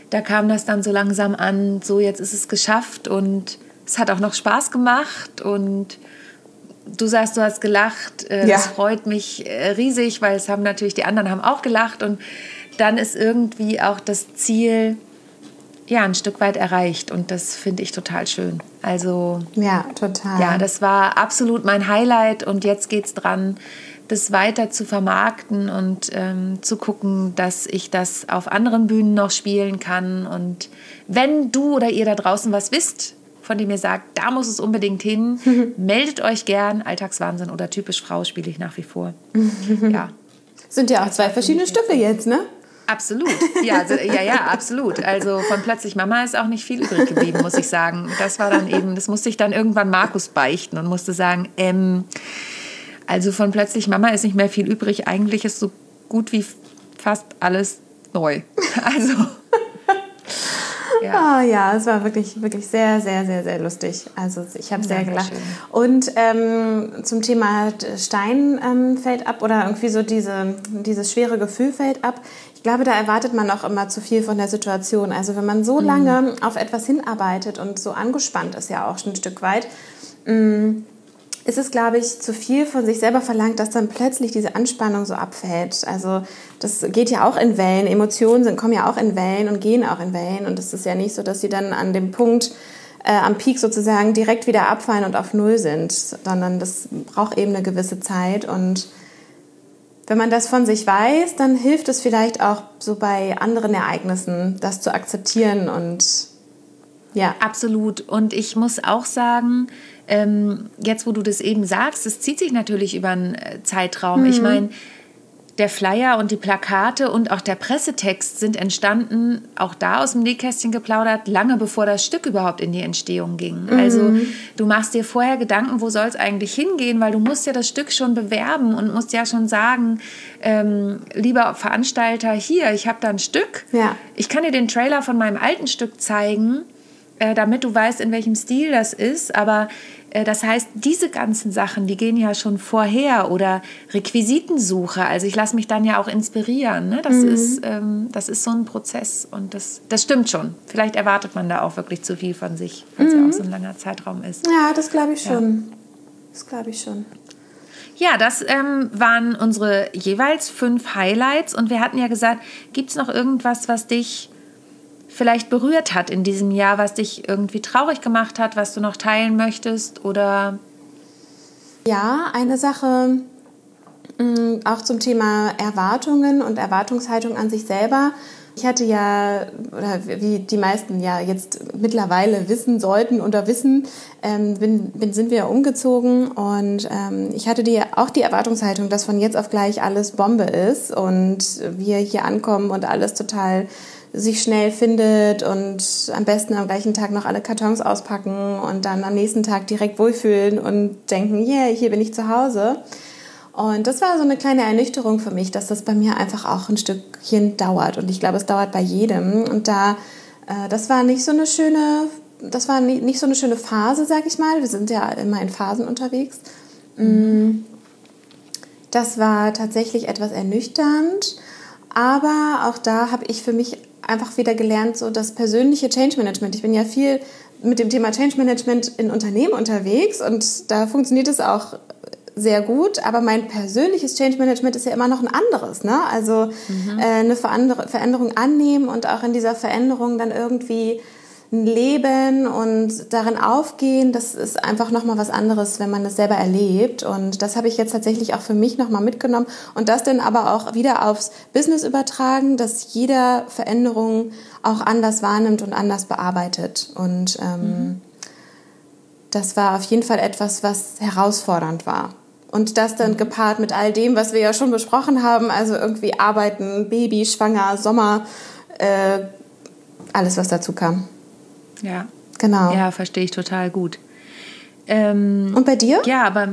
B: da kam das dann so langsam an, so jetzt ist es geschafft und es hat auch noch Spaß gemacht und du sagst, du hast gelacht, äh, ja. das freut mich äh, riesig, weil es haben natürlich, die anderen haben auch gelacht und dann ist irgendwie auch das Ziel, ja, ein Stück weit erreicht und das finde ich total schön. Also
C: ja, total.
B: Ja, das war absolut mein Highlight und jetzt geht es dran, das weiter zu vermarkten und ähm, zu gucken, dass ich das auf anderen Bühnen noch spielen kann. Und wenn du oder ihr da draußen was wisst, von dem ihr sagt, da muss es unbedingt hin, meldet euch gern. Alltagswahnsinn oder typisch Frau spiele ich nach wie vor.
C: ja. Sind ja auch zwei verschiedene Stücke jetzt, ne?
B: Absolut, ja, also, ja, ja, absolut. Also von plötzlich Mama ist auch nicht viel übrig geblieben, muss ich sagen. Das war dann eben, das musste ich dann irgendwann Markus beichten und musste sagen, ähm, also von plötzlich Mama ist nicht mehr viel übrig. Eigentlich ist so gut wie fast alles neu. Also
C: ja. Ah, ja, es war wirklich, wirklich sehr, sehr, sehr, sehr lustig. Also ich habe sehr gelacht. Schön. Und ähm, zum Thema Stein ähm, fällt ab oder irgendwie so diese, dieses schwere Gefühl fällt ab. Ich glaube, da erwartet man auch immer zu viel von der Situation. Also wenn man so mhm. lange auf etwas hinarbeitet und so angespannt ist ja auch schon ein Stück weit, mm, ist es, glaube ich, zu viel von sich selber verlangt, dass dann plötzlich diese Anspannung so abfällt. Also das geht ja auch in Wellen. Emotionen sind, kommen ja auch in Wellen und gehen auch in Wellen. Und es ist ja nicht so, dass sie dann an dem Punkt, äh, am Peak sozusagen direkt wieder abfallen und auf Null sind, sondern das braucht eben eine gewisse Zeit. Und wenn man das von sich weiß, dann hilft es vielleicht auch so bei anderen Ereignissen, das zu akzeptieren und ja.
B: Absolut. Und ich muss auch sagen, ähm, jetzt wo du das eben sagst, es zieht sich natürlich über einen äh, Zeitraum. Mhm. Ich meine, der Flyer und die Plakate und auch der Pressetext sind entstanden, auch da aus dem Nähkästchen geplaudert, lange bevor das Stück überhaupt in die Entstehung ging. Mhm. Also du machst dir vorher Gedanken, wo soll es eigentlich hingehen, weil du musst ja das Stück schon bewerben und musst ja schon sagen, ähm, lieber Veranstalter, hier, ich habe da ein Stück.
C: Ja.
B: Ich kann dir den Trailer von meinem alten Stück zeigen äh, damit du weißt, in welchem Stil das ist. Aber äh, das heißt, diese ganzen Sachen, die gehen ja schon vorher oder Requisitensuche. Also ich lasse mich dann ja auch inspirieren. Ne? Das, mhm. ist, ähm, das ist so ein Prozess und das, das stimmt schon. Vielleicht erwartet man da auch wirklich zu viel von sich, weil es mhm. ja auch so ein langer Zeitraum ist.
C: Ja, das glaube ich schon. Ja. Das glaube ich schon.
B: Ja, das ähm, waren unsere jeweils fünf Highlights und wir hatten ja gesagt, gibt es noch irgendwas, was dich vielleicht berührt hat in diesem Jahr, was dich irgendwie traurig gemacht hat, was du noch teilen möchtest oder?
C: Ja, eine Sache mm, auch zum Thema Erwartungen und Erwartungshaltung an sich selber. Ich hatte ja, oder wie die meisten ja jetzt mittlerweile wissen sollten oder wissen, ähm, bin, bin, sind wir umgezogen und ähm, ich hatte die, auch die Erwartungshaltung, dass von jetzt auf gleich alles Bombe ist und wir hier ankommen und alles total sich schnell findet und am besten am gleichen Tag noch alle Kartons auspacken und dann am nächsten Tag direkt wohlfühlen und denken, yeah, hier bin ich zu Hause. Und das war so eine kleine Ernüchterung für mich, dass das bei mir einfach auch ein Stückchen dauert. Und ich glaube, es dauert bei jedem. Und da, äh, das war nicht so eine schöne, das war nicht so eine schöne Phase, sag ich mal. Wir sind ja immer in Phasen unterwegs. Mhm. Das war tatsächlich etwas ernüchternd. Aber auch da habe ich für mich einfach wieder gelernt, so das persönliche Change Management. Ich bin ja viel mit dem Thema Change Management in Unternehmen unterwegs und da funktioniert es auch sehr gut, aber mein persönliches Change Management ist ja immer noch ein anderes. Ne? Also mhm. äh, eine Veränderung annehmen und auch in dieser Veränderung dann irgendwie leben und darin aufgehen, das ist einfach nochmal was anderes, wenn man das selber erlebt. Und das habe ich jetzt tatsächlich auch für mich nochmal mitgenommen. Und das dann aber auch wieder aufs Business übertragen, dass jeder Veränderung auch anders wahrnimmt und anders bearbeitet. Und ähm, mhm. das war auf jeden Fall etwas, was herausfordernd war. Und das dann mhm. gepaart mit all dem, was wir ja schon besprochen haben, also irgendwie arbeiten, Baby, schwanger, Sommer, äh, alles, was dazu kam.
B: Ja. Genau. Ja, verstehe ich total gut.
C: Ähm, Und bei dir?
B: Ja, aber,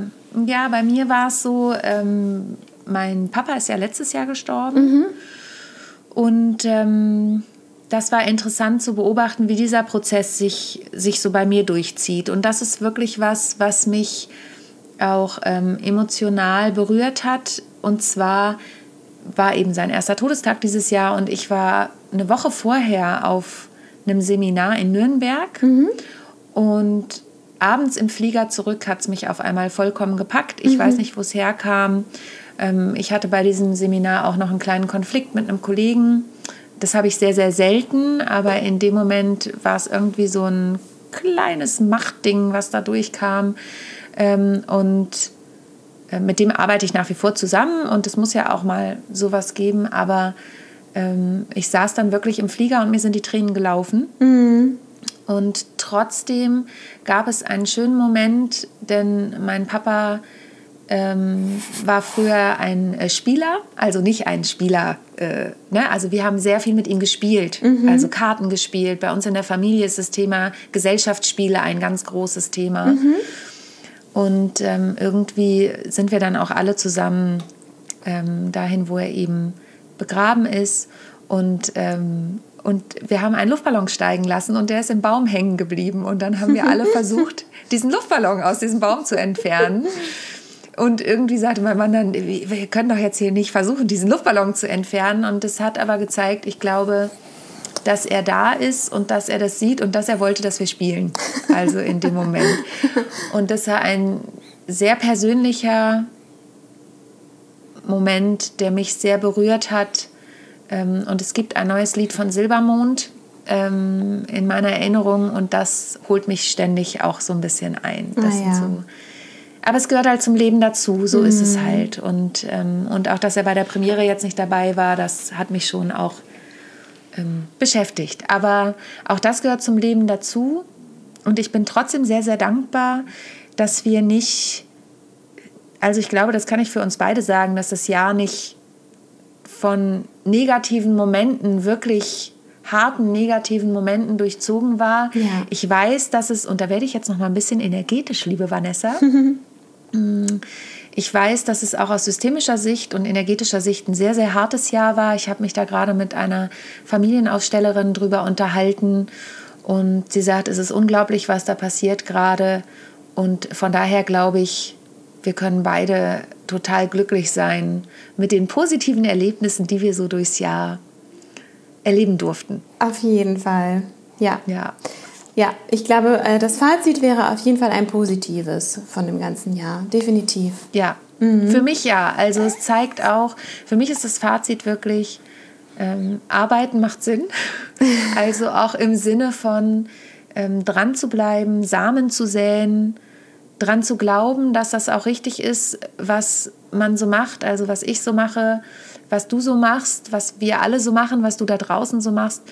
B: ja, bei mir war es so, ähm, mein Papa ist ja letztes Jahr gestorben. Mhm. Und ähm, das war interessant zu beobachten, wie dieser Prozess sich, sich so bei mir durchzieht. Und das ist wirklich was, was mich auch ähm, emotional berührt hat. Und zwar war eben sein erster Todestag dieses Jahr und ich war eine Woche vorher auf einem Seminar in Nürnberg mhm. und abends im Flieger zurück hat es mich auf einmal vollkommen gepackt. Ich mhm. weiß nicht, wo es herkam. Ähm, ich hatte bei diesem Seminar auch noch einen kleinen Konflikt mit einem Kollegen. Das habe ich sehr, sehr selten, aber in dem Moment war es irgendwie so ein kleines Machtding, was da durchkam. Ähm, und äh, mit dem arbeite ich nach wie vor zusammen und es muss ja auch mal sowas geben, aber ähm, ich saß dann wirklich im Flieger und mir sind die Tränen gelaufen. Mhm. Und trotzdem gab es einen schönen Moment, denn mein Papa ähm, war früher ein äh, Spieler, also nicht ein Spieler, äh, ne? also wir haben sehr viel mit ihm gespielt, mhm. also Karten gespielt. Bei uns in der Familie ist das Thema Gesellschaftsspiele ein ganz großes Thema. Mhm. Und ähm, irgendwie sind wir dann auch alle zusammen ähm, dahin, wo er eben begraben ist. Und, ähm, und wir haben einen Luftballon steigen lassen und der ist im Baum hängen geblieben. Und dann haben wir alle versucht, diesen Luftballon aus diesem Baum zu entfernen. Und irgendwie sagte mein Mann dann, wir können doch jetzt hier nicht versuchen, diesen Luftballon zu entfernen. Und das hat aber gezeigt, ich glaube, dass er da ist und dass er das sieht und dass er wollte, dass wir spielen. Also in dem Moment. Und das war ein sehr persönlicher Moment, der mich sehr berührt hat. Ähm, und es gibt ein neues Lied von Silbermond ähm, in meiner Erinnerung und das holt mich ständig auch so ein bisschen ein. Ah, ja. so, aber es gehört halt zum Leben dazu, so mhm. ist es mhm. halt. Und, ähm, und auch, dass er bei der Premiere jetzt nicht dabei war, das hat mich schon auch ähm, beschäftigt. Aber auch das gehört zum Leben dazu. Und ich bin trotzdem sehr, sehr dankbar, dass wir nicht also ich glaube, das kann ich für uns beide sagen, dass das Jahr nicht von negativen Momenten, wirklich harten negativen Momenten durchzogen war. Ja. Ich weiß, dass es, und da werde ich jetzt noch mal ein bisschen energetisch, liebe Vanessa. Mm, ich weiß, dass es auch aus systemischer Sicht und energetischer Sicht ein sehr, sehr hartes Jahr war. Ich habe mich da gerade mit einer Familienausstellerin drüber unterhalten und sie sagt, es ist unglaublich, was da passiert gerade. Und von daher glaube ich, wir können beide total glücklich sein mit den positiven Erlebnissen, die wir so durchs Jahr erleben durften.
C: Auf jeden Fall, ja. Ja, ja ich glaube, äh, das Fazit wäre auf jeden Fall ein positives von dem ganzen Jahr, definitiv.
B: Ja, mhm. für mich ja. Also es zeigt auch, für mich ist das Fazit wirklich, ähm, Arbeiten macht Sinn. also auch im Sinne von ähm, dran zu bleiben, Samen zu säen, dran zu glauben, dass das auch richtig ist, was man so macht, also was ich so mache, was du so machst, was wir alle so machen, was du da draußen so machst.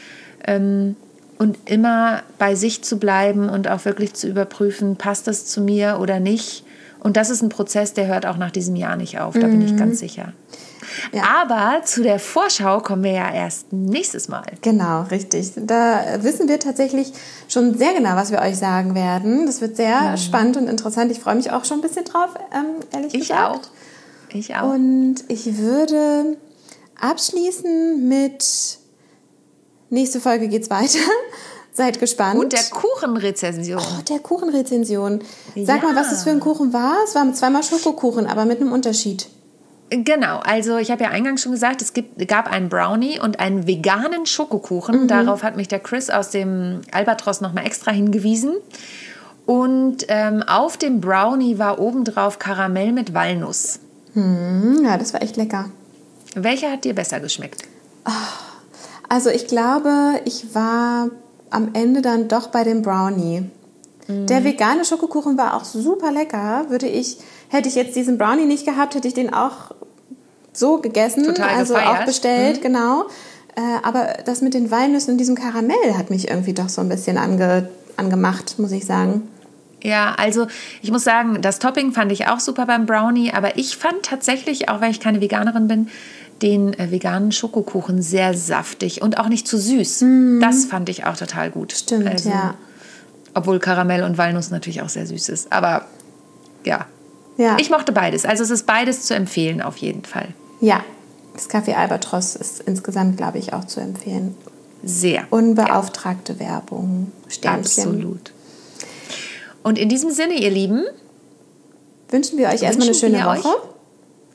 B: Ähm, und immer bei sich zu bleiben und auch wirklich zu überprüfen, passt das zu mir oder nicht. Und das ist ein Prozess, der hört auch nach diesem Jahr nicht auf, da mhm. bin ich ganz mhm. sicher. Ja. Aber zu der Vorschau kommen wir ja erst nächstes Mal.
C: Genau, richtig. Da wissen wir tatsächlich schon sehr genau, was wir euch sagen werden. Das wird sehr mhm. spannend und interessant. Ich freue mich auch schon ein bisschen drauf, ähm, ehrlich
B: ich
C: gesagt.
B: Auch. Ich auch.
C: Und ich würde abschließen mit nächste Folge geht's weiter. Seid gespannt.
B: Und der Kuchenrezension.
C: Oh, der Kuchenrezension. Sag ja. mal, was das für ein Kuchen war. Es war zweimal Schokokuchen, aber mit einem Unterschied.
B: Genau, also ich habe ja eingangs schon gesagt, es gibt, gab einen Brownie und einen veganen Schokokuchen. Mhm. Darauf hat mich der Chris aus dem Albatros nochmal extra hingewiesen. Und ähm, auf dem Brownie war obendrauf Karamell mit Walnuss.
C: Hm, ja, das war echt lecker.
B: Welcher hat dir besser geschmeckt?
C: Also ich glaube, ich war am Ende dann doch bei dem Brownie. Mhm. Der vegane Schokokuchen war auch super lecker. Würde ich, hätte ich jetzt diesen Brownie nicht gehabt, hätte ich den auch so gegessen, Total also gefeiert. auch bestellt, mhm. genau. Äh, aber das mit den Walnüssen und diesem Karamell hat mich irgendwie doch so ein bisschen ange, angemacht, muss ich sagen.
B: Ja, also ich muss sagen, das Topping fand ich auch super beim Brownie, aber ich fand tatsächlich, auch wenn ich keine Veganerin bin, den äh, veganen Schokokuchen sehr saftig und auch nicht zu süß. Mm. Das fand ich auch total gut.
C: Stimmt, also, ja.
B: Obwohl Karamell und Walnuss natürlich auch sehr süß ist. Aber ja. ja. Ich mochte beides. Also es ist beides zu empfehlen auf jeden Fall.
C: Ja, das Café Albatros ist insgesamt, glaube ich, auch zu empfehlen.
B: Sehr.
C: Unbeauftragte ja. Werbung.
B: Sternchen. Absolut. Und in diesem Sinne, ihr Lieben,
C: wünschen wir euch erstmal eine schöne Woche. Euch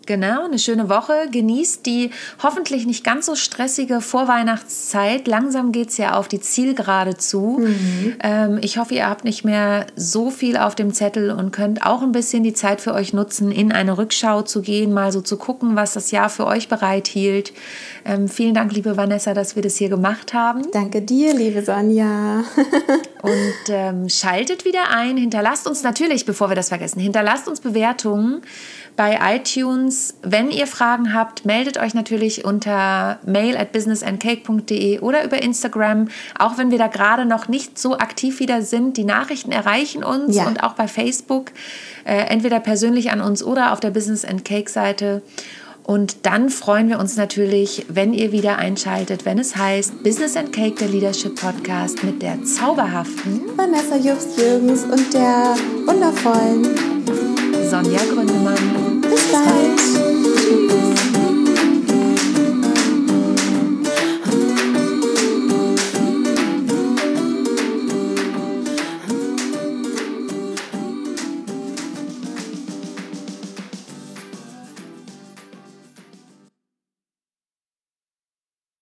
B: Genau, eine schöne Woche. Genießt die hoffentlich nicht ganz so stressige Vorweihnachtszeit. Langsam geht es ja auf die Zielgerade zu. Mhm. Ähm, ich hoffe, ihr habt nicht mehr so viel auf dem Zettel und könnt auch ein bisschen die Zeit für euch nutzen, in eine Rückschau zu gehen, mal so zu gucken, was das Jahr für euch bereithielt. Ähm, vielen Dank, liebe Vanessa, dass wir das hier gemacht haben.
C: Danke dir, liebe Sonja.
B: und ähm, schaltet wieder ein. Hinterlasst uns natürlich, bevor wir das vergessen, hinterlasst uns Bewertungen bei iTunes. Wenn ihr Fragen habt, meldet euch natürlich unter mail at businessandcake.de oder über Instagram. Auch wenn wir da gerade noch nicht so aktiv wieder sind, die Nachrichten erreichen uns ja. und auch bei Facebook, äh, entweder persönlich an uns oder auf der Business and Cake Seite. Und dann freuen wir uns natürlich, wenn ihr wieder einschaltet, wenn es heißt Business and Cake, der Leadership Podcast mit der zauberhaften
C: Vanessa Jobst-Jürgens und der wundervollen
B: Sonja Gründemann.
C: Bis bald. Tschüss.